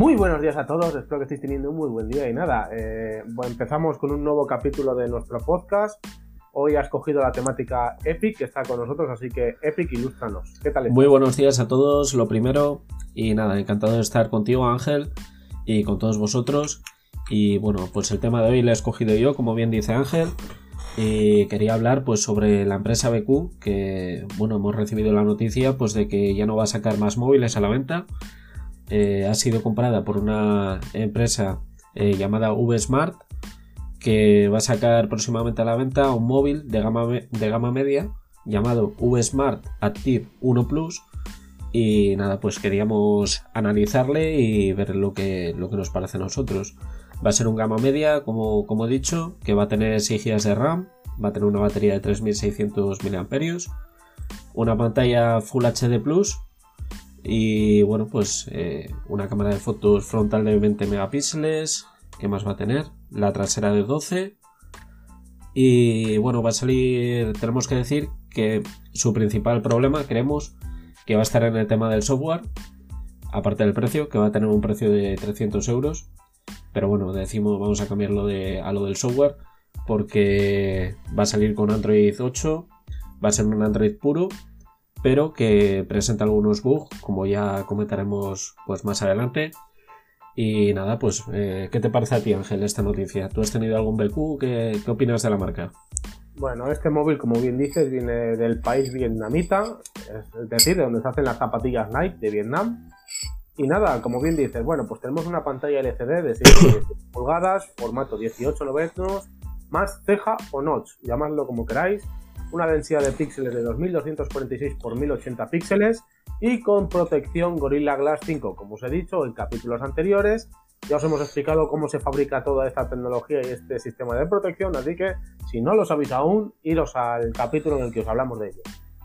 Muy buenos días a todos, espero que estéis teniendo un muy buen día y nada, eh, bueno, empezamos con un nuevo capítulo de nuestro podcast. Hoy has cogido la temática Epic que está con nosotros, así que Epic, ilústranos. ¿Qué tal? Estás? Muy buenos días a todos, lo primero, y nada, encantado de estar contigo Ángel y con todos vosotros. Y bueno, pues el tema de hoy lo he escogido yo, como bien dice Ángel, y quería hablar pues sobre la empresa BQ, que bueno, hemos recibido la noticia pues de que ya no va a sacar más móviles a la venta. Eh, ha sido comprada por una empresa eh, llamada VSmart que va a sacar próximamente a la venta un móvil de gama, de gama media llamado VSmart Active 1 Plus. Y nada pues queríamos analizarle y ver lo que, lo que nos parece a nosotros. Va a ser un gama media como, como he dicho que va a tener 6 GB de RAM va a tener una batería de 3600 mAh una pantalla Full HD Plus y bueno, pues eh, una cámara de fotos frontal de 20 megapíxeles. ¿Qué más va a tener? La trasera de 12. Y bueno, va a salir, tenemos que decir que su principal problema, creemos, que va a estar en el tema del software. Aparte del precio, que va a tener un precio de 300 euros. Pero bueno, decimos, vamos a cambiarlo de, a lo del software. Porque va a salir con Android 8. Va a ser un Android puro pero que presenta algunos bugs, como ya comentaremos pues más adelante. Y nada, pues, eh, ¿qué te parece a ti, Ángel, esta noticia? ¿Tú has tenido algún BQ? ¿Qué, ¿Qué, opinas de la marca? Bueno, este móvil, como bien dices, viene del país vietnamita, es decir, de donde se hacen las zapatillas Nike de Vietnam. Y nada, como bien dices, bueno, pues tenemos una pantalla LCD de 6 pulgadas, formato 18 más ceja o notch, llamadlo como queráis, una densidad de píxeles de 2246 x 1080 píxeles y con protección Gorilla Glass 5. Como os he dicho en capítulos anteriores, ya os hemos explicado cómo se fabrica toda esta tecnología y este sistema de protección, así que si no lo sabéis aún, iros al capítulo en el que os hablamos de ello.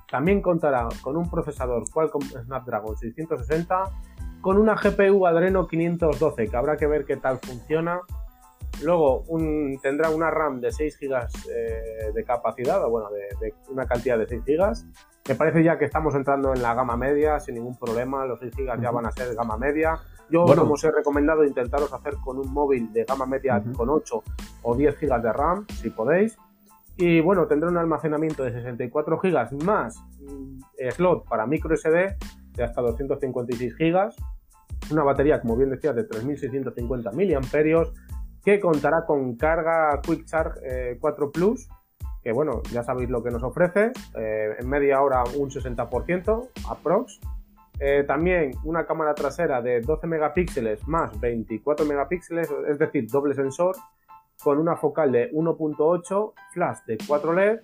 También contará con un procesador Qualcomm Snapdragon 660 con una GPU Adreno 512 que habrá que ver qué tal funciona Luego un, tendrá una RAM de 6 GB eh, de capacidad, o bueno, de, una cantidad de 6 GB. Me parece ya que estamos entrando en la gama media sin ningún problema. Los 6 GB ya van a ser gama media. Yo, como os he recomendado, intentaros hacer con un móvil de gama media con 8 o 10 GB de RAM, si podéis. Y bueno, tendrá un almacenamiento de 64 GB más mm, slot para micro SD de hasta 256 GB. Una batería, como bien decía, de 3650 mAh que contará con carga Quick Charge 4 eh, Plus, que bueno, ya sabéis lo que nos ofrece, eh, en media hora un 60% aprox. Eh, también una cámara trasera de 12 megapíxeles más 24 megapíxeles, es decir, doble sensor, con una focal de 1.8, flash de 4 LED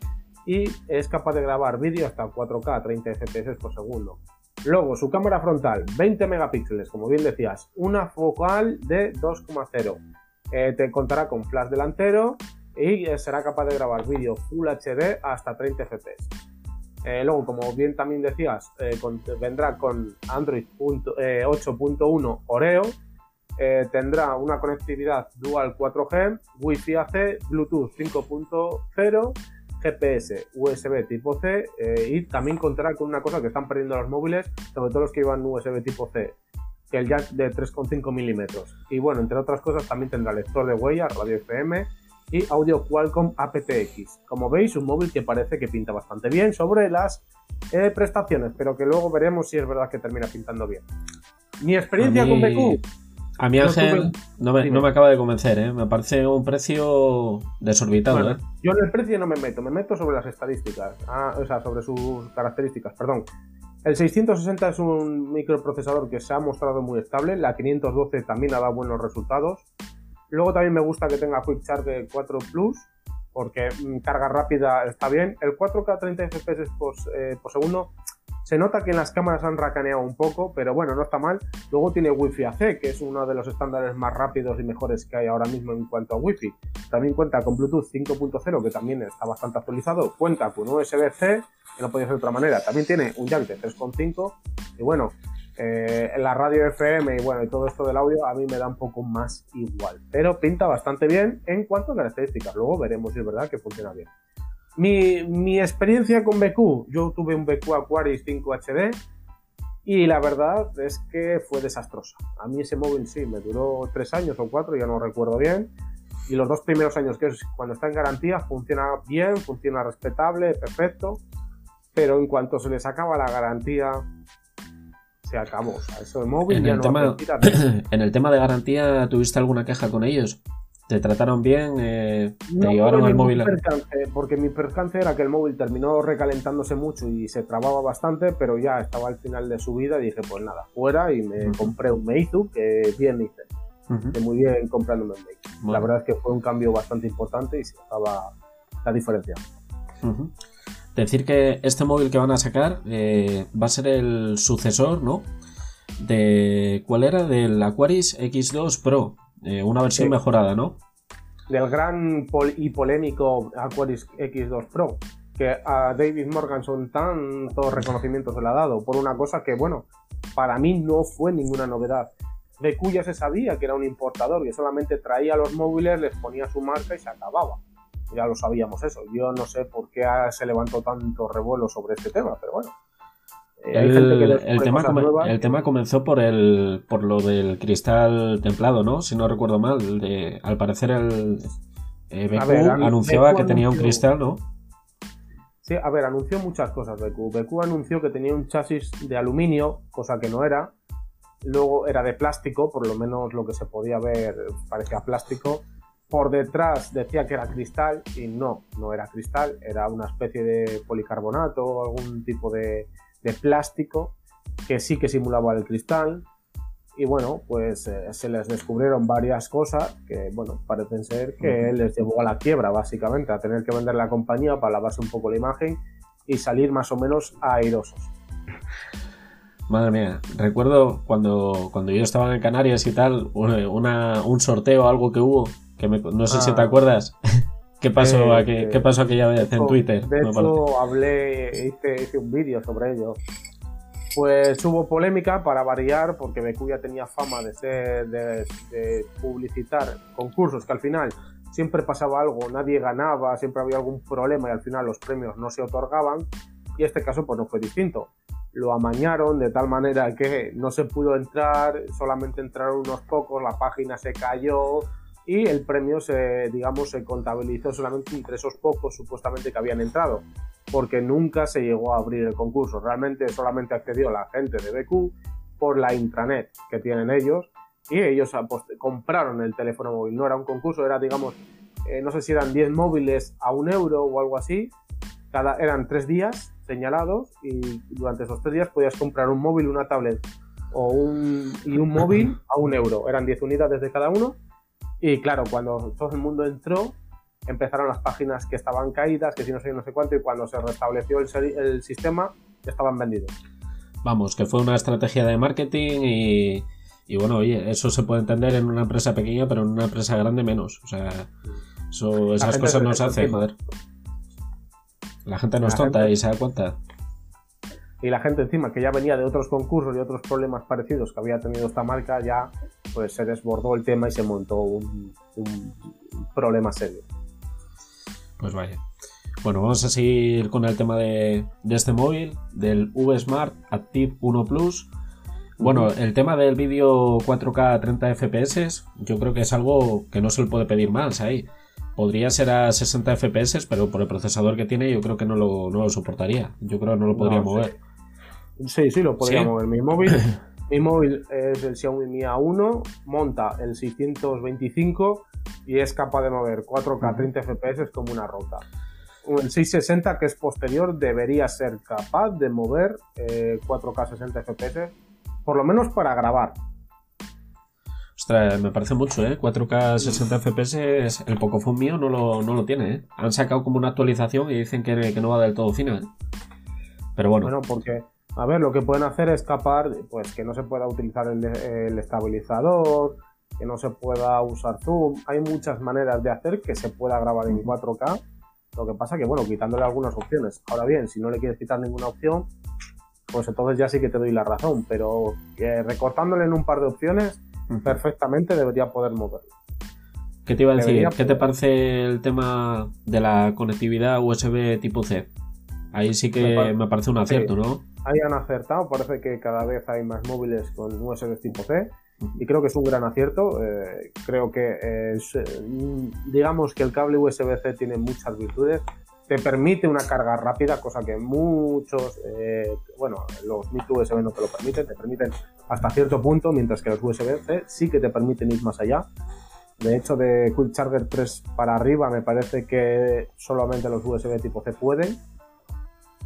y es capaz de grabar vídeo hasta 4K a 30 FPS por segundo. Luego, su cámara frontal, 20 megapíxeles, como bien decías, una focal de 2,0 eh, te contará con flash delantero y eh, será capaz de grabar vídeo Full HD hasta 30 FPS. Eh, luego, como bien también decías, vendrá con Android 8.1 Oreo, tendrá una conectividad dual 4G, Wi-Fi AC, Bluetooth 5.0, GPS, USB tipo C y también contará con una cosa que están perdiendo los móviles, sobre todo los que llevan USB tipo C, que el jack de 3,5 milímetros. Y bueno, entre otras cosas también tendrá lector de huellas, radio FM y audio Qualcomm aptX. Como veis, un móvil que parece que pinta bastante bien sobre las eh, prestaciones, pero que luego veremos si es verdad que termina pintando bien. Mi experiencia con BQ. A mí Ángel no, me, no, me, acaba de convencer, ¿eh? me parece un precio desorbitado. ¿eh? Yo en el precio no me meto, me meto sobre las estadísticas, ah, o sea, sobre sus características, perdón. El 660 es un microprocesador que se ha mostrado muy estable, la 512 también ha dado buenos resultados. Luego también me gusta que tenga Quick Charge 4 Plus, porque mm, carga rápida está bien. El 4K 30 FPS por, eh, por segundo se nota que en las cámaras han racaneado un poco, pero bueno, no está mal. Luego tiene Wi-Fi AC, que es uno de los estándares más rápidos y mejores que hay ahora mismo en cuanto a Wi-Fi. También cuenta con Bluetooth 5.0, que también está bastante actualizado. Cuenta con USB-C, que no podía ser de otra manera. También tiene un jack de 3.5. Y bueno, eh, la radio FM y bueno, y todo esto del audio a mí me da un poco más igual. Pero pinta bastante bien en cuanto a características. Luego veremos si es verdad que funciona bien. Mi, experiencia con BQ, yo tuve un BQ Aquarius 5 HD Y la verdad es que fue desastrosa. A mí ese móvil sí, me duró tres años o cuatro, ya no recuerdo bien. Y los dos primeros años, que es cuando está en garantía, funciona bien, funciona respetable, perfecto. Pero en cuanto se les acaba la garantía, se acabó. O sea, eso móvil en ya el no tema. En el tema de garantía, ¿tuviste alguna queja con ellos? ¿Te trataron bien? Eh, ¿Te No llevaron el móvil? percance, porque mi percance era que el móvil terminó recalentándose mucho y se trababa bastante, pero ya estaba al final de su vida y dije, pues nada, fuera y me Ujú. compré un Meizu, que bien hice, Ujú. que muy bien comprándome un Meizu. La Bueno. verdad es que fue un cambio bastante importante y se notaba la diferencia. Ujú. Decir que este móvil que van a sacar eh, va a ser el sucesor, ¿no? De. ¿Cuál era? Del Aquaris X2 Pro. Eh, una versión Sí. mejorada, ¿no? Del gran pol- y polémico Aquaris X2 Pro, que a David Morganson tantos reconocimientos se le ha dado por una cosa que, bueno, para mí no fue ninguna novedad. BQ ya se sabía que era un importador, que solamente traía los móviles, les ponía su marca y se acababa. Ya lo sabíamos eso. Yo no sé por qué se levantó tanto revuelo sobre este tema, pero bueno. Eh, El, el tema, el tema comenzó por el por lo del cristal templado, ¿no? Si no recuerdo mal. De, al parecer el eh, BQ ver, an- anunciaba BQ que tenía un cristal, ¿no? Sí, a ver, anunció muchas cosas BQ. BQ anunció que tenía un chasis de aluminio, cosa que no era. Luego era de plástico, por lo menos lo que se podía ver parecía plástico. Por detrás decía que era cristal y no, no era cristal, era una especie de policarbonato o algún tipo de, de plástico que sí que simulaba el cristal. Y bueno, pues eh, se les descubrieron varias cosas que, bueno, parecen ser que Ujú. les llevó a la quiebra, básicamente, a tener que vender la compañía para lavarse un poco la imagen y salir más o menos airosos. Madre mía, recuerdo cuando, cuando yo estaba en Canarias y tal, una- un sorteo, algo que hubo, que me- no sé si te Ah. acuerdas. ¿Qué pasó, Eh, aqu- eh, ¿Qué pasó aquella vez en Twitter? De hecho, hablé, hice, hice un vídeo sobre ello. Pues hubo polémica para variar, porque BQ ya tenía fama de ser, de, de publicitar concursos que al final siempre pasaba algo, nadie ganaba, siempre había algún problema y al final los premios no se otorgaban. Y este caso pues no fue distinto. Lo amañaron de tal manera que no se pudo entrar, solamente entraron unos pocos, la página se cayó, y el premio se, digamos, se contabilizó solamente entre esos pocos supuestamente que habían entrado, porque nunca se llegó a abrir el concurso. Realmente solamente accedió la gente de BQ por la intranet que tienen ellos y ellos apost- compraron el teléfono móvil. No era un concurso, era, digamos, eh, no sé si eran 10 móviles a un euro o algo así. Cada, eran tres días señalados y durante esos tres días podías comprar un móvil, una tablet o un, y un móvil a un euro. Eran 10 unidades de cada uno y claro, cuando todo el mundo entró, empezaron las páginas que estaban caídas, que si no sé, no sé cuánto, y cuando se restableció el, el sistema, estaban vendidos. Vamos, que fue una estrategia de marketing y, y bueno, oye, eso se puede entender en una empresa pequeña, pero en una empresa grande menos. O sea, eso, esas cosas no se hacen, joder. La gente no es tonta gente- y se da cuenta. Y la gente encima, que ya venía de otros concursos y otros problemas parecidos que había tenido esta marca, ya pues se desbordó el tema y se montó un, un problema serio. Pues vaya. Bueno, vamos a seguir con el tema de, de este móvil, del V Smart Active 1 Plus. Bueno, el tema del vídeo 4K a 30 FPS, yo creo que es algo que no se le puede pedir más ahí. Podría ser a 60 FPS, pero por el procesador que tiene, yo creo que no lo, no lo soportaría. Yo creo que no lo podría No, mover. Sí, sí, lo podría ¿Sí? mover. Mi móvil, mi móvil es el Xiaomi Mi A1, monta el 625 y es capaz de mover 4K 30 FPS como una roca. El 660, que es posterior, debería ser capaz de mover eh, 4K 60 FPS, por lo menos para grabar. Ostras, me parece mucho, ¿eh? 4K 60 FPS, el Pocophone mío no lo, no lo tiene, ¿eh? Han sacado como una actualización y dicen que, que no va del todo fina, ¿eh? Pero bueno, Bueno, porque, a ver, lo que pueden hacer es capar, pues que no se pueda utilizar el, el estabilizador, que no se pueda usar zoom. Hay muchas maneras de hacer que se pueda grabar en 4K. Lo que pasa que, bueno, quitándole algunas opciones. Ahora bien, si no le quieres quitar ninguna opción, pues entonces ya sí que te doy la razón. Pero eh, recortándole en un par de opciones, perfectamente debería poder moverlo. ¿qué te iba a decir? debería ¿Qué te parece el tema de la conectividad USB tipo C? Ahí sí Me que me parece un acierto, ¿no? Hayan acertado. Parece que cada vez hay más móviles con USB tipo C y creo que es un gran acierto. Eh, creo que eh, digamos que el cable USB-C tiene muchas virtudes. Te permite una carga rápida, cosa que muchos, eh, bueno, los micro USB no te lo permiten, te permiten hasta cierto punto, mientras que los USB-C sí que te permiten ir más allá. De hecho, de Quick Charger 3 para arriba me parece que solamente los USB tipo C pueden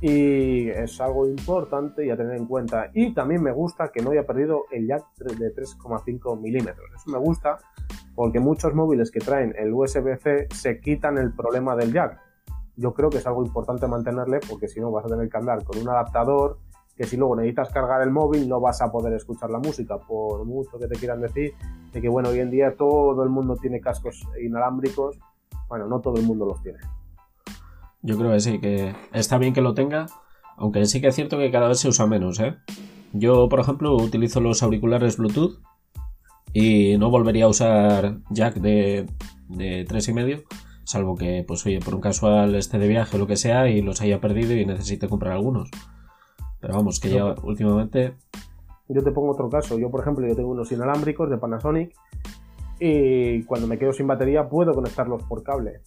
y es algo importante y a tener en cuenta. Y también me gusta que no haya perdido el jack de 3,5 milímetros. Eso me gusta porque muchos móviles que traen el USB-C se quitan el problema del jack. Yo creo que es algo importante mantenerle porque si no vas a tener que andar con un adaptador que si luego necesitas cargar el móvil no vas a poder escuchar la música, por mucho que te quieran decir de que bueno, hoy en día todo el mundo tiene cascos inalámbricos, bueno, no todo el mundo los tiene. Yo creo que sí, que está bien que lo tenga, aunque sí que es cierto que cada vez se usa menos, ¿eh? Yo, por ejemplo, utilizo los auriculares Bluetooth y no volvería a usar jack de, de y medio, salvo que, pues oye, por un casual esté de viaje o lo que sea y los haya perdido y necesite comprar algunos. Pero vamos, que ya últimamente... Yo te pongo otro caso. Yo, por ejemplo, yo tengo unos inalámbricos de Panasonic y cuando me quedo sin batería puedo conectarlos por cable.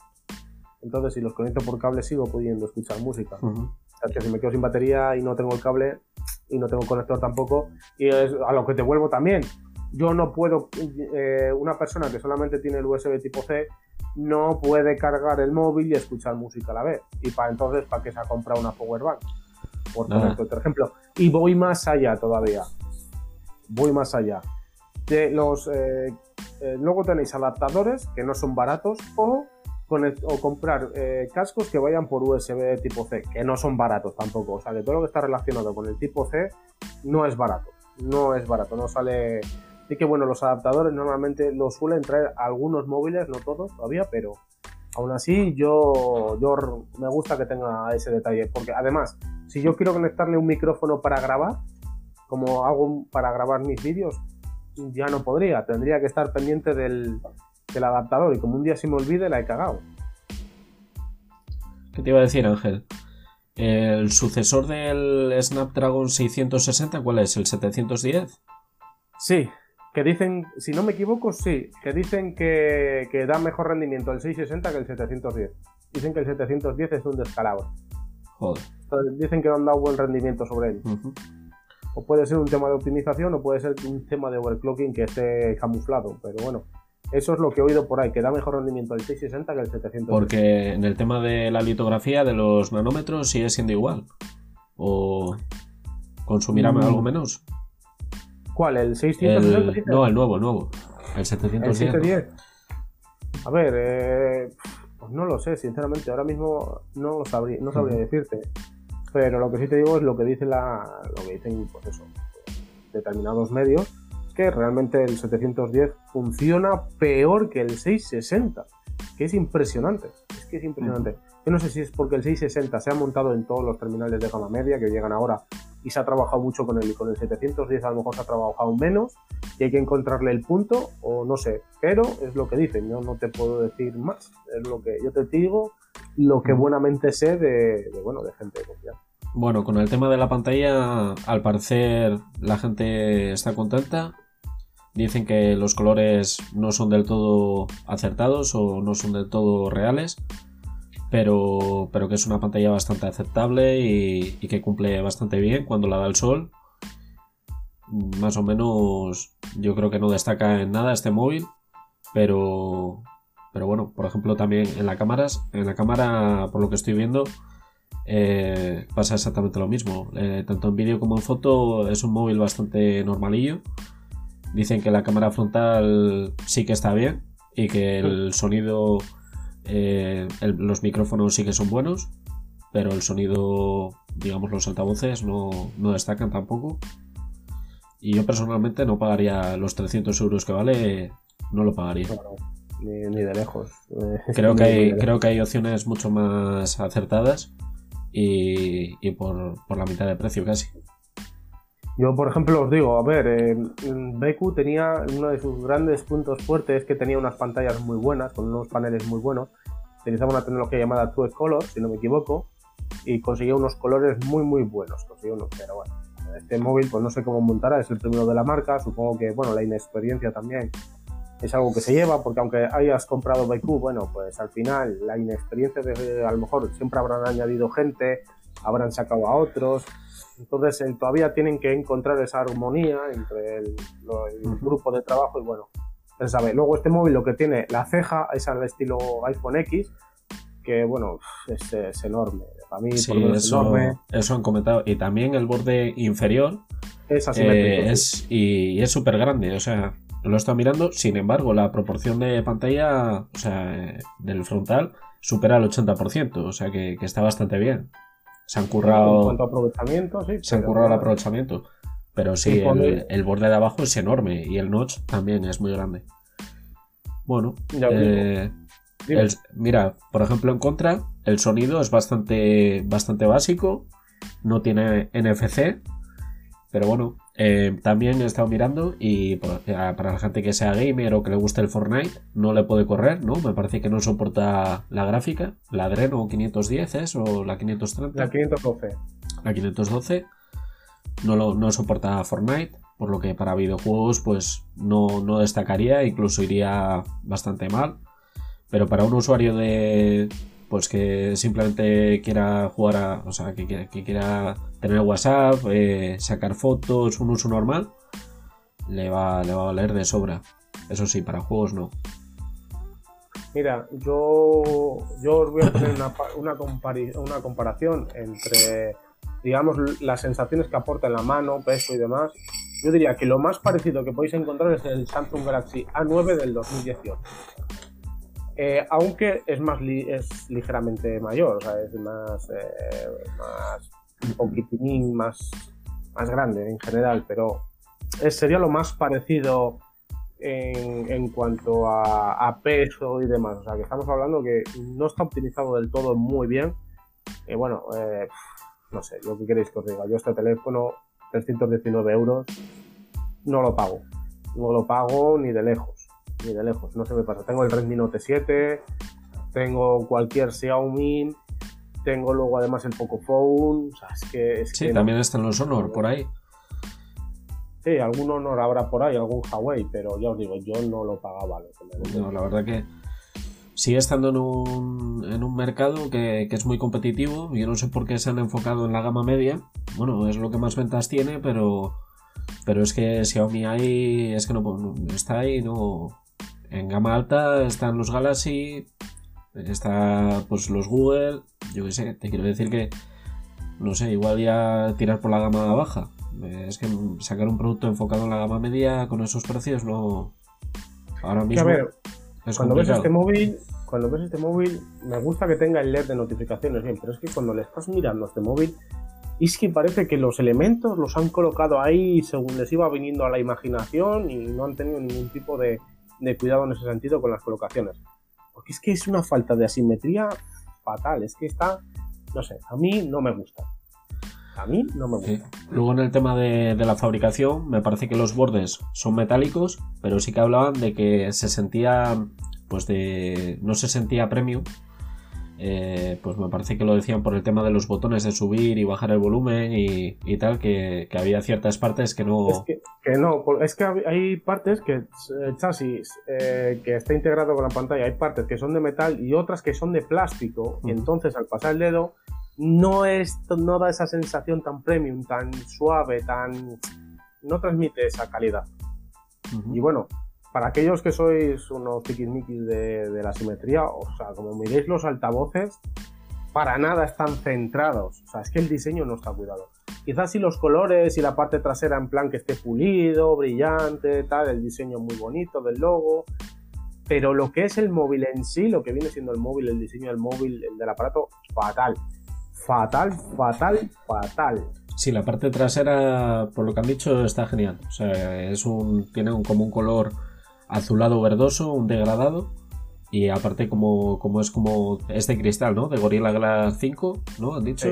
Entonces, si los conecto por cable, sigo pudiendo escuchar música. O sea, que si me quedo sin batería y no tengo el cable y no tengo conector tampoco, y es a lo que te vuelvo también. Yo no puedo, eh, una persona que solamente tiene el USB tipo C, no puede cargar el móvil y escuchar música a la vez. Y para entonces, ¿para qué se ha comprado una power bank? Por otro ejemplo. Y voy más allá todavía. Voy más allá. De los, eh, eh, luego tenéis adaptadores que no son baratos o o comprar eh, cascos que vayan por USB tipo C, que no son baratos tampoco. O sea, que todo lo que está relacionado con el tipo C no es barato. No es barato, no sale. Sí que bueno, los adaptadores normalmente los suelen traer algunos móviles, no todos todavía, pero aún así yo, yo me gusta que tenga ese detalle. Porque además, si yo quiero conectarle un micrófono para grabar, como hago para grabar mis vídeos, ya no podría. Tendría que estar pendiente del, el adaptador y como un día se me olvide la he cagado. ¿Qué te iba a decir, Ángel? ¿El sucesor del Snapdragon 660 cuál es? ¿El 710? Sí, que dicen, si no me equivoco, sí, que dicen que, da mejor rendimiento el 660 que el 710. Dicen que el 710 es un descalabro. Joder. dicen que no han dado buen rendimiento sobre él. O puede ser un tema de optimización o puede ser un tema de overclocking que esté camuflado, pero bueno. Eso es lo que he oído por ahí, que da mejor rendimiento el 660 que el 700. Porque en el tema de la litografía de los nanómetros sigue siendo igual. ¿O consumirá mm. algo menos? ¿Cuál? ¿El 660? no, el nuevo, el nuevo. El 710. El 710. A ver, eh, pues no lo sé, sinceramente. Ahora mismo no, sabría, no sabría decirte. Pero lo que sí te digo es lo que, dice la, lo que dicen pues eso, determinados medios que realmente el 710 funciona peor que el 660, que es impresionante, es que es impresionante. Yo no sé si es porque el 660 se ha montado en todos los terminales de gama media que llegan ahora y se ha trabajado mucho con él y con el 710 a lo mejor se ha trabajado menos y hay que encontrarle el punto o no sé, pero es lo que dicen, yo no te puedo decir más, es lo que yo te digo, lo que buenamente sé de, bueno, de gente de confianza. Bueno, con el tema de la pantalla, al parecer la gente está contenta. Dicen que los colores no son del todo acertados o no son del todo reales, pero, pero que es una pantalla bastante aceptable y, que cumple bastante bien cuando la da el sol. Más o menos yo creo que no destaca en nada este móvil, pero, pero bueno, por ejemplo también en la cámara, en la cámara por lo que estoy viendo, eh, pasa exactamente lo mismo. Eh, tanto en vídeo como en foto es un móvil bastante normalillo Dicen que la cámara frontal sí que está bien y que el sonido, eh, los micrófonos sí que son buenos, pero el sonido, digamos, los altavoces no, destacan tampoco. Y yo personalmente no pagaría los 300 euros que vale, no lo pagaría. ni, de lejos. Creo que, hay, creo que hay opciones mucho más acertadas y, por, por la mitad de precio casi. Yo, por ejemplo, os digo, a ver, en BQ tenía uno de sus grandes puntos fuertes que tenía unas pantallas muy buenas, con unos paneles muy buenos. Utilizaba una tecnología llamada True Color, si no me equivoco, y consiguió unos colores muy muy buenos. Consiguió unos, pero bueno, este móvil pues no sé cómo montará, es el primero de la marca, supongo que bueno, la inexperiencia también es algo que se lleva, porque aunque hayas comprado BQ, bueno, pues al final la inexperiencia de a lo mejor siempre habrán añadido gente, habrán sacado a otros, entonces eh, todavía tienen que encontrar esa armonía entre el, grupo de trabajo y bueno, se sabe. Luego este móvil lo que tiene, la ceja es al estilo iPhone X, que bueno, es, enorme. Para mí sí, eso, enorme. Eso han comentado. Y también el borde inferior es asimétrico. Eh, es, y, es súper grande, o sea, lo estado mirando. Sin embargo, la proporción de pantalla, o sea, del frontal, supera el 80%, o sea que, está bastante bien. Se han currado. En cuanto a aprovechamiento, sí. Se han currado el aprovechamiento. Pero sí, el, borde de abajo es enorme y el notch también es muy grande. Bueno, eh, mira, por ejemplo, en contra, el sonido es bastante, bastante básico. No tiene NFC. Pero bueno, eh, también he estado mirando y para la gente que sea gamer o que le guste el Fortnite, no le puede correr, ¿no? Me parece que no soporta la gráfica, la Adreno 510 es o la 530. La 512. La 512 no, lo, no soporta Fortnite, por lo que para videojuegos pues no, no destacaría, incluso iría bastante mal. Pero para un usuario de, pues que simplemente quiera jugar a, o sea, que, quiera tener WhatsApp, eh, sacar fotos, un uso normal, le va, le va a valer de sobra. Eso sí, para juegos no. Mira, yo, yo os voy a poner una, una, una comparación entre, digamos, las sensaciones que aporta en la mano, peso y demás. Yo diría que lo más parecido que podéis encontrar es el Samsung Galaxy A9 del 2018. Eh, aunque es más es ligeramente mayor, es más, eh, un poquitín más, más grande en general, pero sería lo más parecido en, cuanto a, peso y demás. O sea, que estamos hablando que no está optimizado del todo muy bien. Y bueno, eh, no sé, lo que queréis que os diga. Yo este teléfono, 319 euros, no lo pago. No lo pago ni de lejos ni de lejos, no se me pasa. Tengo el Redmi Note 7, tengo cualquier Xiaomi, tengo luego además el Pocophone, o sea, es que... sí, también están los Honor por ahí. Sí, algún Honor habrá por ahí, algún Huawei, pero ya os digo, yo no lo pagaba. no, la verdad que sigue estando en un, en un mercado que, que, es muy competitivo. Yo no sé por qué se han enfocado en la gama media. Bueno, es lo que más ventas tiene, pero, pero es que Xiaomi ahí es que no está ahí no en gama alta están los Galaxy, está pues los Google, yo qué sé, te quiero decir que, no sé, igual ya tirar por la gama baja. Es que sacar un producto enfocado en la gama media con esos precios no... Ahora mismo... ver, cuando ves este móvil, cuando ves este móvil, me gusta que tenga el LED de notificaciones bien, pero es que cuando le estás mirando a este móvil, es que parece que los elementos los han colocado ahí según les iba viniendo a la imaginación y no han tenido ningún tipo de, de cuidado en ese sentido con las colocaciones. Porque es que es una falta de asimetría fatal. Es que está, no sé, a mí no me gusta. A mí no me gusta. Luego en el tema de, de, la fabricación, me parece que los bordes son metálicos, pero sí que hablaban de que se sentía, pues de, no se sentía premium, eh, pues me parece que lo decían por el tema de los botones de subir y bajar el volumen y, tal, que, había ciertas partes que no... Es que, no, es que hay partes que el chasis eh, que está integrado con la pantalla, hay partes que son de metal y otras que son de plástico, y entonces al pasar el dedo no, es, no da esa sensación tan premium, tan suave, tan... no transmite esa calidad. Y bueno, para aquellos que sois unos tiquismiquis de, de la simetría, o sea, como miréis los altavoces, para nada están centrados. O sea, es que el diseño no está cuidado. Quizás si los colores y la parte trasera en plan que esté pulido, brillante, tal, el diseño muy bonito del logo. Pero lo que es el móvil en sí, lo que viene siendo el móvil, el diseño del móvil, el del aparato, fatal. Fatal, fatal, fatal. Sí, la parte trasera, por lo que han dicho, está genial. O sea, es un, tiene un, como un color azulado verdoso, un degradado. Y aparte como, como es como este cristal, ¿no? De Gorilla Glass 5, ¿no? Han dicho.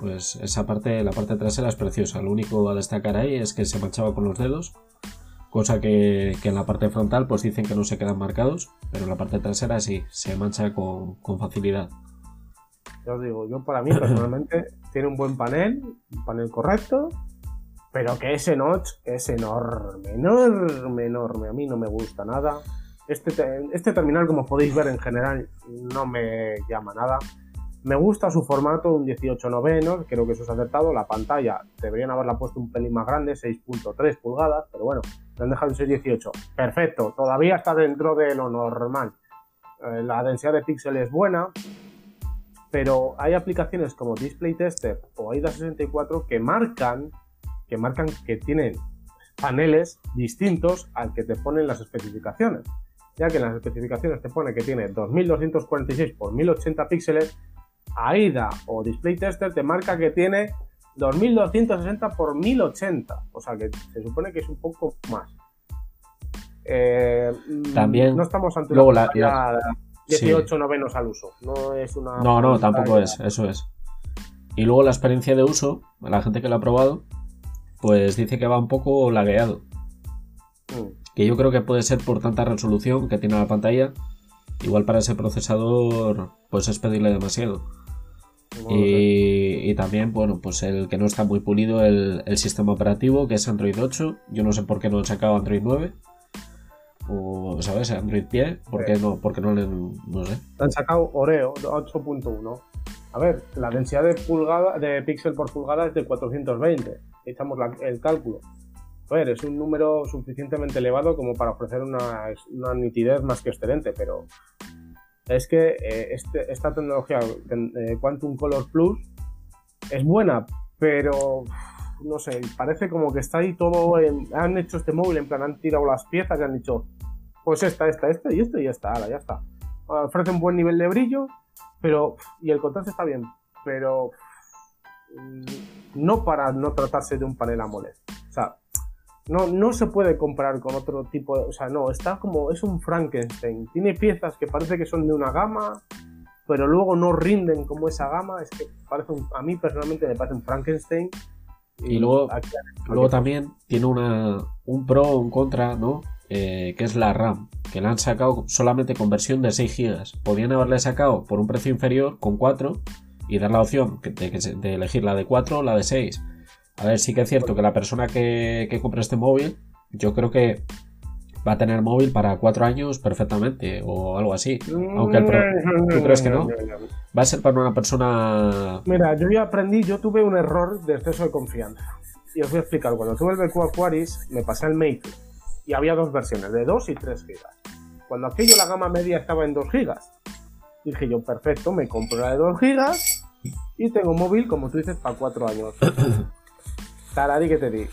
Pues esa parte, la parte trasera es preciosa. Lo único a destacar ahí es que se manchaba con los dedos. Cosa que, en la parte frontal pues dicen que no se quedan marcados. Pero en la parte trasera sí, se mancha con, con facilidad. Ya os digo, yo para mí personalmente tiene un buen panel, un panel correcto, pero que ese notch es enorme, enorme, enorme. A mí no me gusta nada. Este, este terminal, como podéis ver en general, no me llama nada. Me gusta su formato, un 18 novenos, creo que eso es acertado. La pantalla deberían haberla puesto un pelín más grande, 6.3 pulgadas, pero bueno, me han dejado en 6.18. Perfecto, todavía está dentro de lo normal. Eh, la densidad de píxeles es buena, pero hay aplicaciones como Display Tester o AIDA64 que marcan que marcan que tienen paneles distintos al que te ponen las especificaciones. Ya que en las especificaciones te pone que tiene 2246 x 1080 píxeles, AIDA o Display Tester te marca que tiene 2260 x 1080. O sea que se supone que es un poco más. Eh, También. No estamos ante luego la, 18 novenos al uso. No es una. No, no, tampoco es. Eso es. Y luego la experiencia de uso, la gente que lo ha probado, pues dice que va un poco lagueado. Mm. Que yo creo que puede ser por tanta resolución que tiene la pantalla. Igual para ese procesador, pues es pedirle demasiado. y, también, bueno, pues el que no está muy pulido el, sistema operativo, que es Android 8. Yo no sé por qué no han sacado Android 9. O, ¿sabes? Android pie. ¿Por qué no? Porque no le. No sé. Han sacado Oreo 8.1. A ver, la densidad de pulgada, de píxel por pulgada es de 420. Echamos el cálculo. A es un número suficientemente elevado como para ofrecer una, nitidez más que excelente, pero es que eh, este, esta tecnología eh, Quantum Color Plus es buena, pero no sé, parece como que está ahí todo. han hecho este móvil, en plan, han tirado las piezas y han dicho, pues esta, esta, esta y esta y esta, ya está. Ofrece un buen nivel de brillo, pero. Y el contraste está bien, pero. No para no tratarse de un panel AMOLED. O sea, no, no se puede comprar con otro tipo de. O sea, no, está como. Es un Frankenstein. Tiene piezas que parece que son de una gama, pero luego no rinden como esa gama. Es que parece a mí personalmente me parece un Frankenstein. Y, luego, luego también tiene una, un pro o un contra, ¿no? Eh, que es la RAM, que la han sacado solamente con versión de 6 GB. Podían haberle sacado por un precio inferior con 4 y dar la opción de, elegir la de 4 o la de 6. A ver, sí que es cierto que la persona que, que compre este móvil, yo creo que va a tener móvil para 4 años perfectamente o algo así. Aunque el ¿Tú crees que no? Va a ser para una persona. Mira, yo ya aprendí, yo tuve un error de exceso de confianza. Y os voy a explicar. Cuando tuve el BQ Aquaris, me pasé el Mate y había dos versiones, de 2 y 3 GB. Cuando aquello la gama media estaba en 2 GB. Dije yo, perfecto, me compro la de 2 GB y tengo móvil, como tú dices, para 4 años. Tarari que te di.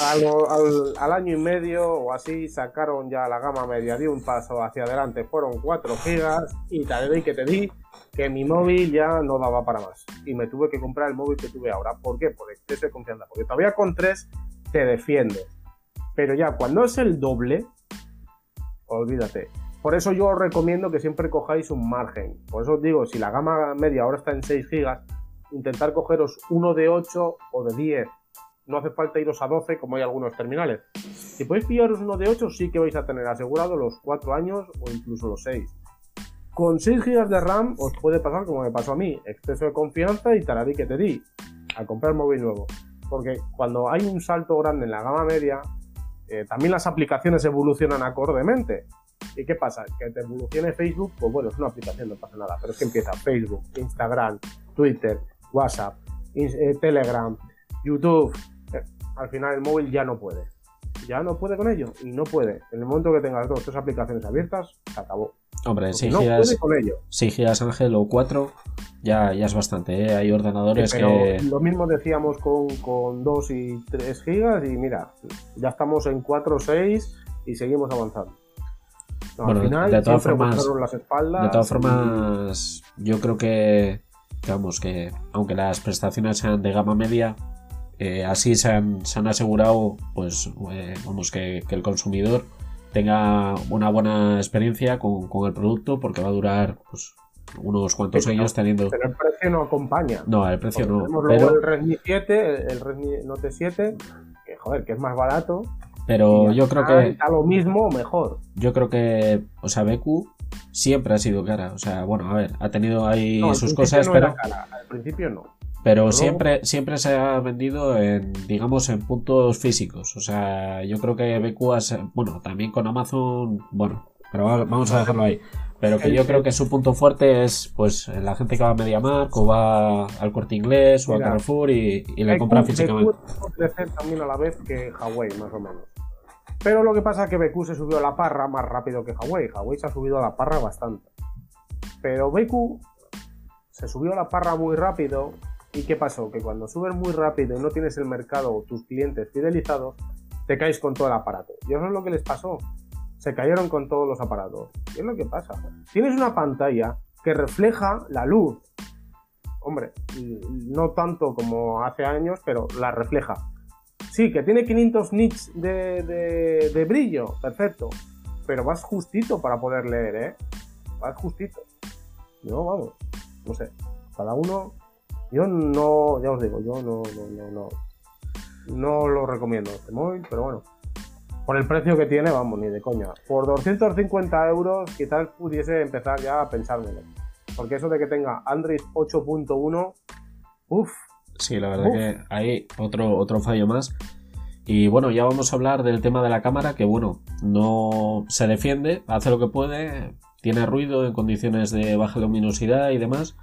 Al, año y medio o así sacaron ya la gama media, di un paso hacia adelante, fueron 4 GB y tarari que te di que mi móvil ya no daba para más. Y me tuve que comprar el móvil que tuve ahora. ¿Por qué? Por exceso de confianza. Porque todavía con 3 te defiendes pero ya, cuando es el doble, olvídate. Por eso yo os recomiendo que siempre cojáis un margen. Por eso os digo, si la gama media ahora está en 6 GB, intentar cogeros uno de 8 o de 10. No hace falta iros a 12 como hay algunos terminales. Si podéis pillaros uno de 8, sí que vais a tener asegurado los 4 años o incluso los 6. Con 6 GB de RAM os puede pasar como me pasó a mí, exceso de confianza y taradí que te di, al comprar móvil nuevo. Porque cuando hay un salto grande en la gama media, eh, también las aplicaciones evolucionan acordemente. ¿Y qué pasa? Que te evolucione Facebook, pues bueno, es una aplicación, no pasa nada, pero es que empieza Facebook, Instagram, Twitter, WhatsApp, eh, Telegram, YouTube. Eh, al final el móvil ya no puede. Ya no puede con ello y no puede. En el momento que tengas dos o tres aplicaciones abiertas, se acabó. Hombre, 6 gigas, Ángel o 4 ya, ya es bastante. ¿eh? Hay ordenadores que. Lo mismo decíamos con, con 2 y 3 gigas y mira, ya estamos en 4 o 6 y seguimos avanzando. Bueno, al final, de, todas formas, las espaldas de todas formas, yo creo que, vamos, que aunque las prestaciones sean de gama media, eh, así se han, se han, asegurado, pues, eh, vamos, que, que el consumidor tenga una buena experiencia con, el producto porque va a durar pues, unos cuantos años teniendo... Pero el precio no acompaña. No, el precio no. Pero... el Redmi 7, el Redmi Note 7, que joder, que es más barato, Pero yo creo que. Está lo mismo o mejor. Yo creo que. O sea, BQ siempre ha sido cara. O sea, bueno, a ver, ha tenido ahí sus cosas, pero. Al principio no. Pero siempre, siempre se ha vendido en, digamos, en puntos físicos. O sea, yo creo que BQ ha, bueno, también con Amazon, bueno, pero vamos a dejarlo ahí. Pero que yo creo que su punto fuerte es pues la gente que va a MediaMark o va al Corte Inglés o a Carrefour y, le compra físicamente. Crecer también a la vez que Huawei, más o menos. Pero lo que pasa es que BQ se subió a la parra más rápido que Huawei. Huawei se ha subido a la parra bastante. Pero BQ se subió a la parra muy rápido. ¿Y qué pasó? Que cuando subes muy rápido y no tienes el mercado o tus clientes fidelizados, te caes con todo el aparato. Y eso es lo que les pasó se cayeron con todos los aparatos. ¿Qué es lo que pasa? Tienes una pantalla que refleja la luz. Hombre, no tanto como hace años, pero la refleja. Sí, que tiene 500 nits de, brillo, perfecto. Pero vas justito para poder leer, ¿eh? Vas justito. No, vamos, no sé. Cada uno. Yo no, ya os digo, yo no, no, no, no. No lo recomiendo este móvil, pero bueno por el precio que tiene, vamos, ni de coña. Por 250 euros quizás pudiese empezar ya a pensármelo. Porque eso de que tenga Android 8.1, uff. Sí, la verdad que hay otro, otro fallo más. Y bueno, ya vamos a hablar del tema de la cámara, que bueno, no se defiende, hace lo que puede, tiene ruido en condiciones de baja luminosidad y demás.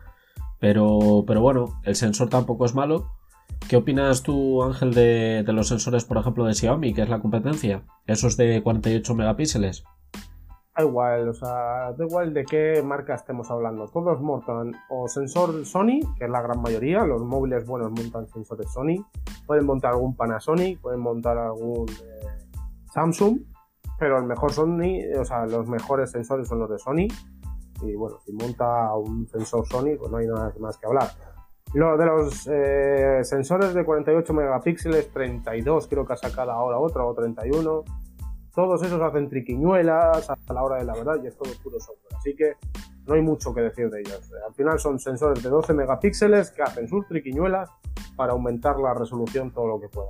Pero, pero bueno, el sensor tampoco es malo. ¿Qué opinas tú, Ángel, de, los sensores, por ejemplo, de Xiaomi, que es la competencia? Esos de 48 megapíxeles. Da igual, o sea, da igual de qué marca estemos hablando. Todos montan o sensor Sony, que es la gran mayoría, los móviles buenos montan sensores Sony, pueden montar algún Panasonic, pueden montar algún eh, Samsung, pero el mejor Sony, o sea, los mejores sensores son los de Sony. Y bueno, si monta un sensor Sony, pues no hay nada más que hablar. Lo de los eh, sensores de 48 megapíxeles, 32 creo que ha sacado ahora otra o 31. Todos esos hacen triquiñuelas a la hora de la verdad y es todo puro software. Así que no hay mucho que decir de ellos. Al final son sensores de 12 megapíxeles que hacen sus triquiñuelas para aumentar la resolución todo lo que pueda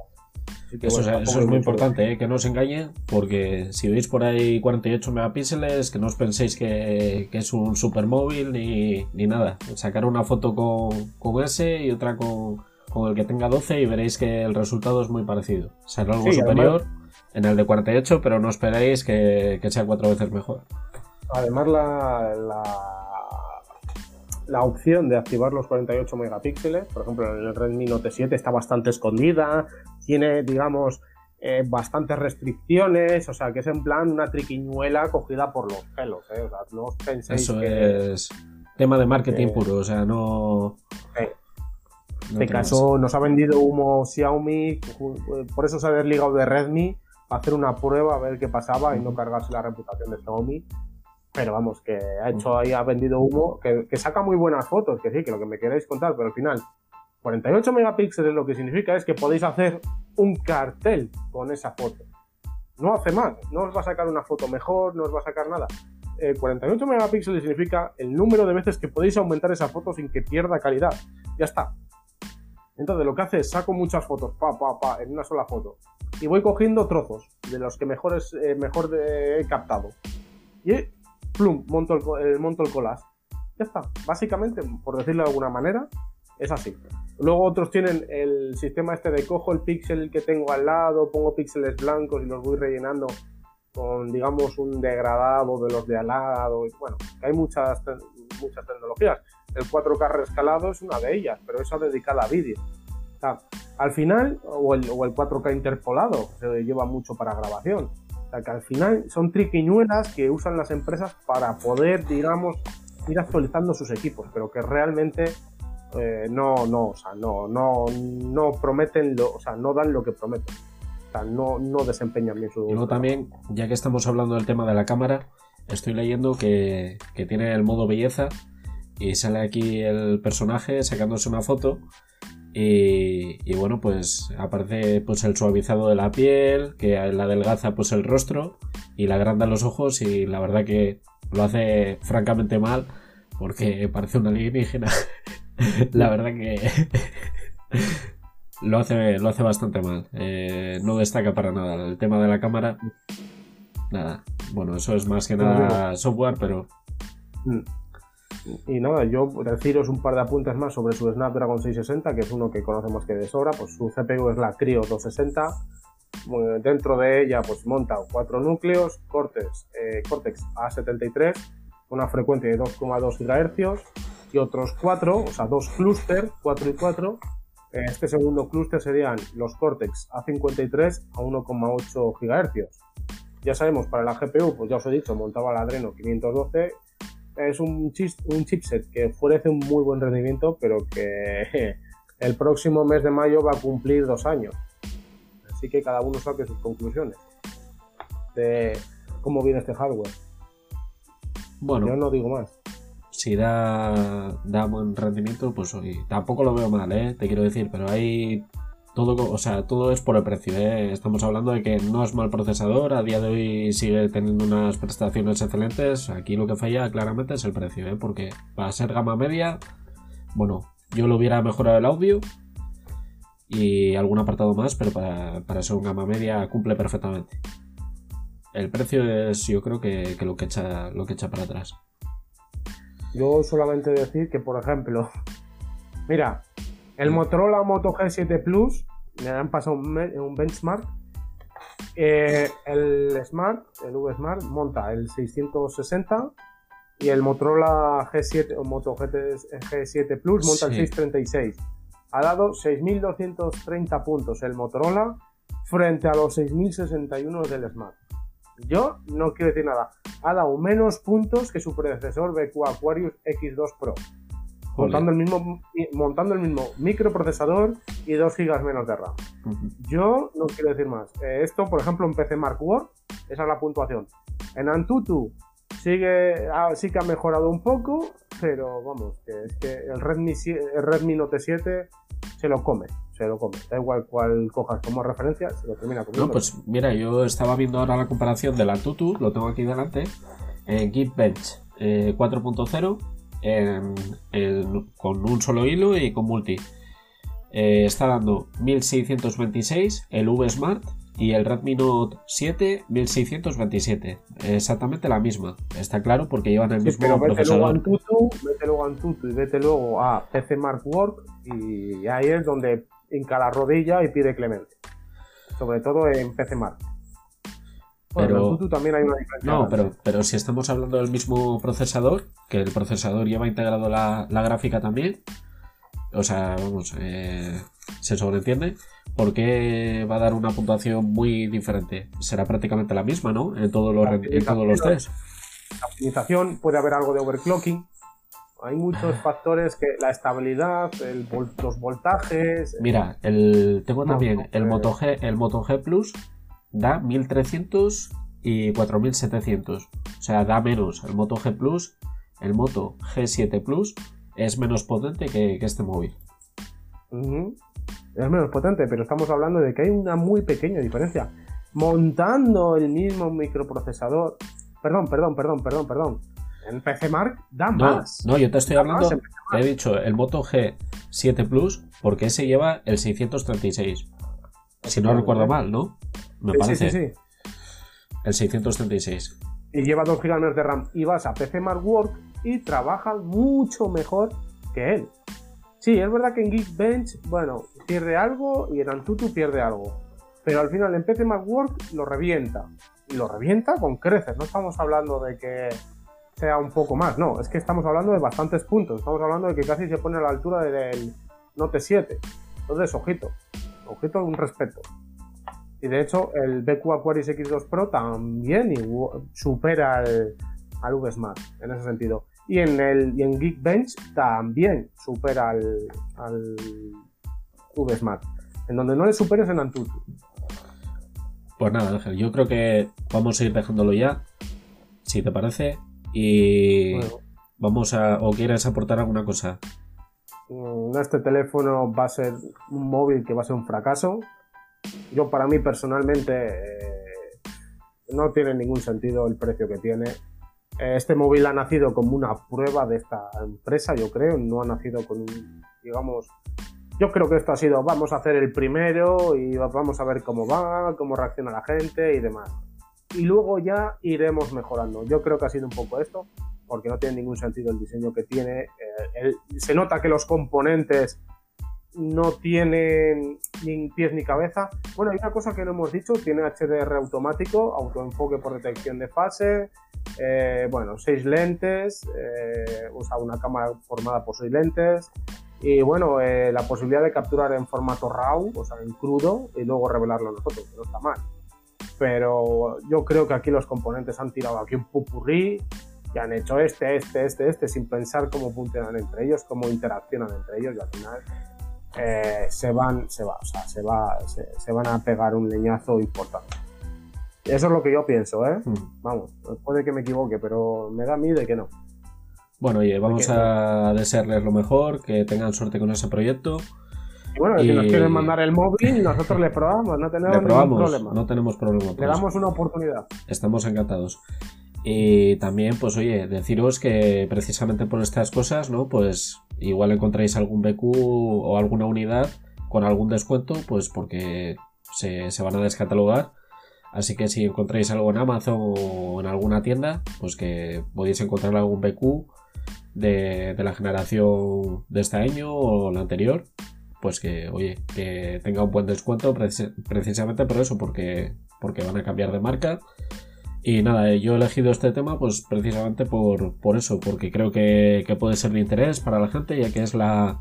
eso, es muy importante, ¿eh? que no os engañen, porque si veis por ahí 48 megapíxeles, que no os penséis que, es un super móvil ni, ni, nada. Sacar una foto con, con ese y otra con, el que tenga 12 y veréis que el resultado es muy parecido. Será algo superior en el de 48, pero no esperéis que, sea cuatro veces mejor. Además, la la opción de activar los 48 megapíxeles, por ejemplo en el Redmi Note 7 está bastante escondida, tiene digamos eh, bastantes restricciones, o sea que es en plan una triquiñuela cogida por los pelos, ¿eh? o sea, no os penséis Eso es tema de marketing puro, o sea, no... En este caso nos ha vendido humo Xiaomi, por eso se ha desligado de Redmi, para hacer una prueba a ver qué pasaba y no cargarse la reputación de Xiaomi pero vamos, que ha hecho ahí, ha vendido humo, que, saca muy buenas fotos, que sí, que lo que me queréis contar, pero al final, 48 megapíxeles lo que significa es que podéis hacer un cartel con esa foto. No hace más, no os va a sacar una foto mejor, no os va a sacar nada. 48 eh, megapíxeles significa el número de veces que podéis aumentar esa foto sin que pierda calidad. Ya está. Entonces lo que hace es saco muchas fotos, pa, pa, pa, en una sola foto. Y voy cogiendo trozos de los que eh, mejor he captado. Y plum, monto el, monto el collage. Ya está. Básicamente, por decirlo de alguna manera, es así. Luego otros tienen el sistema este de cojo el píxel que tengo al lado, pongo píxeles blancos y los voy rellenando con, digamos, un degradado de los de al lado. Bueno, hay muchas, muchas tecnologías. El 4K rescalado es una de ellas, pero esa dedicada a vídeo. al final, o el, o el 4K interpolado, se lleva mucho para grabación que al final son triquiñuelas que usan las empresas para poder, digamos, ir actualizando sus equipos, pero que realmente eh, no, no, o sea, no, no, no prometen, lo, o sea, no dan lo que prometen. O sea, no, no desempeñan bien su. Y también, ya que estamos hablando del tema de la cámara, estoy leyendo que, que tiene el modo belleza y sale aquí el personaje sacándose una foto y, bueno, pues aparece pues el suavizado de la piel, que la adelgaza pues el rostro y la agranda los ojos y la verdad que lo hace francamente mal porque parece una alienígena. la verdad que... lo hace, lo hace bastante mal. Eh, no destaca para nada. El tema de la cámara, nada. Bueno, eso es más que nada software, pero. Y nada, yo deciros un par de apuntes más sobre su Snapdragon 660, que es uno que conocemos que de sobra. Pues su CPU es la Cryo 260. dentro de ella, pues monta cuatro núcleos, Cortex, eh, Cortex A73, una frecuencia de 2,2 GHz y otros cuatro, o sea, dos clústeres, 4 y 4, este segundo clúster serían los Cortex A53 a 1,8 GHz. Ya sabemos, para la GPU, pues ya os he dicho, montaba el Adreno 512. Es un, un chipset que ofrece un muy buen rendimiento, pero que el próximo mes de mayo va a cumplir dos años. Así que cada uno saque sus conclusiones de cómo viene este hardware. Bueno, yo no digo más si da, da buen rendimiento, pues hoy tampoco lo veo mal, ¿eh? te quiero decir, pero hay todo, o sea, todo es por el precio. ¿eh? Estamos hablando de que no es mal procesador, a día de hoy sigue teniendo unas prestaciones excelentes. Aquí lo que falla claramente es el precio, ¿eh? porque para ser gama media, bueno, yo lo hubiera mejorado el audio y algún apartado más, pero para, para ser un gama media cumple perfectamente. El precio es, yo creo que, que lo que echa lo que echa para atrás. Yo solamente decir que, por ejemplo, mira, el Motorola Moto G7 Plus, me han pasado un, benchmark. Eh, el Smart, el V Smart, monta el 660 y el Motorola G7 o Moto G7 Plus monta el 636. Ha dado 6.230 puntos el Motorola frente a los 6.061 del Smart. Yo no quiero decir nada. Ha dado menos puntos que su predecesor BQ Aquarius X2 Pro. Montando el, mismo, montando el mismo microprocesador y 2 GB menos de RAM. Yo no quiero decir más. Eh, esto, por ejemplo, en PC Mark Word, esa es la puntuación. En Antutu sigue, ah, sí que ha mejorado un poco, pero vamos, que es que el Redmi, el Redmi Note 7 se lo come se lo come. Da igual cuál cojas como referencia, se lo termina comiendo. No, pues mira, yo estaba viendo ahora la comparación de la Tutu, lo tengo aquí delante, en Geekbench 4.0 con un solo hilo y con multi. Eh, está dando 1626 el V Smart y el Redmi Note 7 1627. Exactamente la misma. Está claro porque llevan el mismo pero vete Luego Antutu, vete luego a Antutu y vete luego a PC Mark Work y ahí es donde hinca la rodilla y pide clemente. Sobre todo en PC Mark. Pero también hay una diferencia. No, pero, pero si estamos hablando del mismo procesador, que el procesador lleva integrado la, gráfica también, o sea, vamos, eh, se sobreentiende, ¿por qué va a dar una puntuación muy diferente? Será prácticamente la misma, ¿no? En todos los, en todos los tres. La optimización puede haber algo de overclocking, hay muchos factores que la estabilidad, los voltajes. Mira, el, tengo también el Moto G, el Moto G Plus da 1300 y 4700. O sea, da menos. El Moto G Plus, el Moto G7 Plus es menos potente que, este móvil. Es menos potente, pero estamos hablando de que hay una muy pequeña diferencia. Montando el mismo microprocesador. Perdón, perdón, perdón, perdón, perdón en PC Mark da más. No, yo te estoy hablando, te he dicho el Moto G7 Plus, porque ese lleva el 636. Si no recuerdo mal, ¿no? Me parece. Sí, sí, sí. El 636. Y lleva 2 GB de RAM. Y vas a PC Mark Work y trabaja mucho mejor que él. Sí, es verdad que en Geekbench, bueno, pierde algo y en Antutu pierde algo. Pero al final en PC Mark Work lo revienta. Y lo revienta con creces. No estamos hablando de que sea un poco más, no, es que estamos hablando de bastantes puntos, estamos hablando de que casi se pone a la altura del Note 7. Entonces, ojito, ojito, un respeto. Y de hecho, el BQ Aquarius X2 Pro también supera al, al V Smart en ese sentido. Y en, el, y en Geekbench también supera al, al V Smart. En donde no le superes en Antutu. Pues nada, Ángel, yo creo que vamos a ir dejándolo ya. Si te parece, y vamos a. ¿O quieres aportar alguna cosa? Mm, este teléfono va a ser un móvil que va a ser un fracaso. Yo, para mí, personalmente, eh, no tiene ningún sentido el precio que tiene. Este móvil ha nacido como una prueba de esta empresa, yo creo. No ha nacido con un, digamos, yo creo que esto ha sido, vamos a hacer el primero y vamos a ver cómo va, cómo reacciona la gente y demás. Y luego ya iremos mejorando. Yo creo que ha sido un poco esto, porque no tiene ningún sentido el diseño que tiene. Eh, se nota que los componentes no tienen ni pies ni cabeza. Bueno, hay una cosa que no hemos dicho, tiene HDR automático, autoenfoque por detección de fase, eh, bueno, seis lentes, eh, usa una cámara formada por seis lentes, y bueno, eh, la posibilidad de capturar en formato RAW, o sea, en crudo, y luego revelarlo nosotros, que no está mal. Pero yo creo que aquí los componentes han tirado aquí un pupurrí y han hecho este, este, este, este, sin pensar cómo funcionan entre ellos, cómo interaccionan entre ellos, y al final eh, se van, se va, o sea, se va, se, van a pegar un leñazo importante. Eso es lo que yo pienso, ¿eh? Hmm. Vamos, puede que me equivoque, pero me da a mí de que no. Bueno, oye, vamos a desearles lo mejor, que tengan suerte con ese proyecto. Y bueno, si nos quieren mandar el móvil, nosotros le probamos, no tenemos ningún problema. No tenemos problema. Le damos una oportunidad. Estamos encantados. Y también, pues oye, deciros que precisamente por estas cosas, ¿no? Pues igual encontráis algún BQ o alguna unidad con algún descuento, pues porque se, se van a descatalogar. Así que si encontráis algo en Amazon o en alguna tienda, pues que podéis encontrar algún BQ de, la generación de este año o la anterior, pues que, oye, que tenga un buen descuento precisamente por eso, porque, porque van a cambiar de marca. Y nada, yo he elegido este tema pues precisamente por, por eso, porque creo que, puede ser de interés para la gente, ya que es la,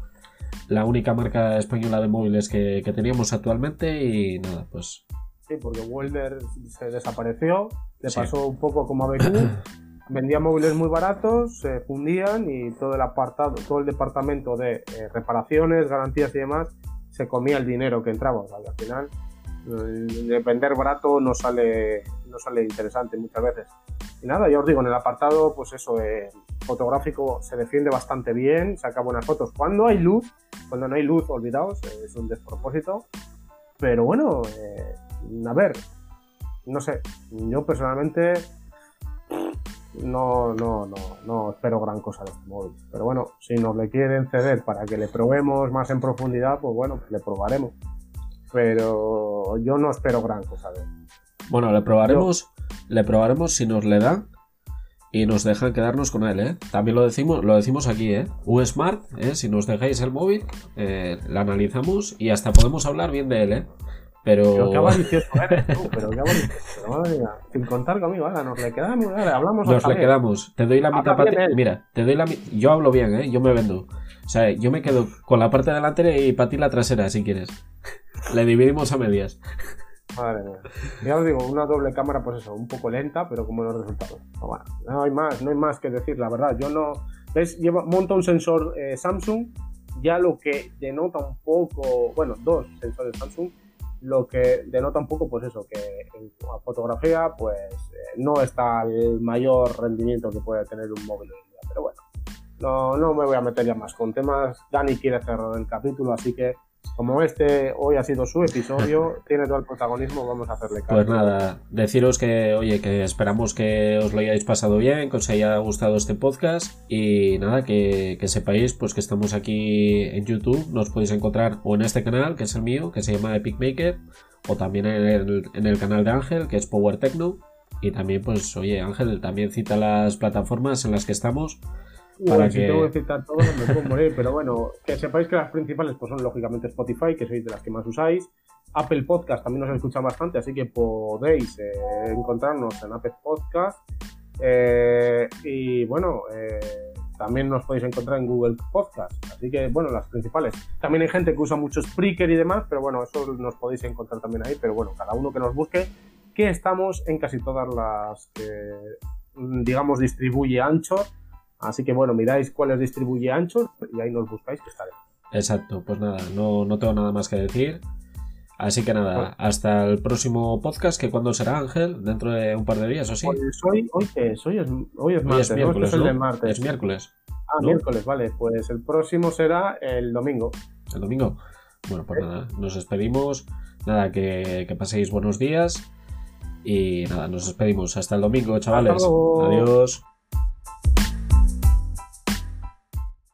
única marca española de móviles que, teníamos actualmente. Y nada, pues... Sí, porque Welder se desapareció, le pasó un poco como a BQ vendía móviles muy baratos, se fundían y todo el apartado, todo el departamento de eh, reparaciones, garantías y demás se comía el dinero que entraba. O sea, al final de vender barato no sale, no sale interesante muchas veces. Y nada, ya os digo, en el apartado, pues eso, eh, fotográfico se defiende bastante bien, saca buenas fotos. Cuando hay luz, cuando no hay luz, olvidaos, eh, es un despropósito. Pero bueno, a ver, no sé, yo personalmente no, no, no, no espero gran cosa de este móvil. Pero bueno, si nos le quieren ceder para que le probemos más en profundidad, pues bueno, le probaremos. Pero yo no espero gran cosa de él. Bueno, le probaremos, le probaremos si nos le dan y nos dejan quedarnos con él, ¿eh? También lo decimos, lo decimos aquí, ¿eh? U-Smart, ¿eh? Si nos dejáis el móvil, eh, la analizamos y hasta podemos hablar bien de él, ¿eh? Pero... pero qué eres tú, pero qué avaricioso. Madre mía, sin contar conmigo, ahora nos le quedamos, ahora hablamos Nos le quedamos. Te doy la mitad para ti. Mira, te doy la Yo hablo bien, ¿eh? Yo me vendo. O sea, yo me quedo con la parte delantera y para ti la trasera, si quieres. le dividimos a medias. Madre mía. Ya os digo, una doble cámara, pues eso, un poco lenta, pero con buenos resultados. No, hay más, no hay más que decir, la verdad. Yo no. ¿Ves? Llevo, monto un sensor eh, Samsung, ya lo que denota un poco. Bueno, dos sensores Samsung lo que denota un poco, pues eso, que en fotografía, pues eh, no está el mayor rendimiento que puede tener un móvil en día. Pero bueno, no, no me voy a meter ya más con temas. Dani quiere cerrar el capítulo, así que como este hoy ha sido su episodio, tiene todo el protagonismo, vamos a hacerle caso. Pues nada, deciros que, oye, que esperamos que os lo hayáis pasado bien, que os haya gustado este podcast y nada, que, sepáis pues que estamos aquí en YouTube, nos podéis encontrar o en este canal, que es el mío, que se llama Epic Maker, o también en el, en el canal de Ángel, que es Power Techno. Y también, pues, oye, Ángel también cita las plataformas en las que estamos para si tengo que citar todos, me puedo morir, pero bueno, que sepáis que las principales pues son lógicamente Spotify, que sois de las que más usáis. Apple Podcast también nos escucha bastante, así que podéis eh, encontrarnos en Apple Podcast. Eh, y bueno, eh, también nos podéis encontrar en Google Podcast. Así que, bueno, las principales. También hay gente que usa mucho Spreaker y demás, pero bueno, eso nos podéis encontrar también ahí. Pero bueno, cada uno que nos busque, que estamos en casi todas las que, digamos, distribuye Anchor Así que bueno, miráis cuáles distribuye Anchor y ahí nos buscáis que estaré. Exacto, pues nada, no, no tengo nada más que decir. Así que nada, hasta el próximo podcast, que cuando será Ángel, dentro de un par de días o sí. Hoy, hoy, es, hoy es, hoy es martes, miércoles, es el de martes. Es miércoles. Ah, miércoles, vale, pues el próximo será el domingo. ¿El domingo? Bueno, pues nada, nos despedimos. Nada, que, que paséis buenos días. Y nada, nos despedimos. Hasta el domingo, chavales. Adiós.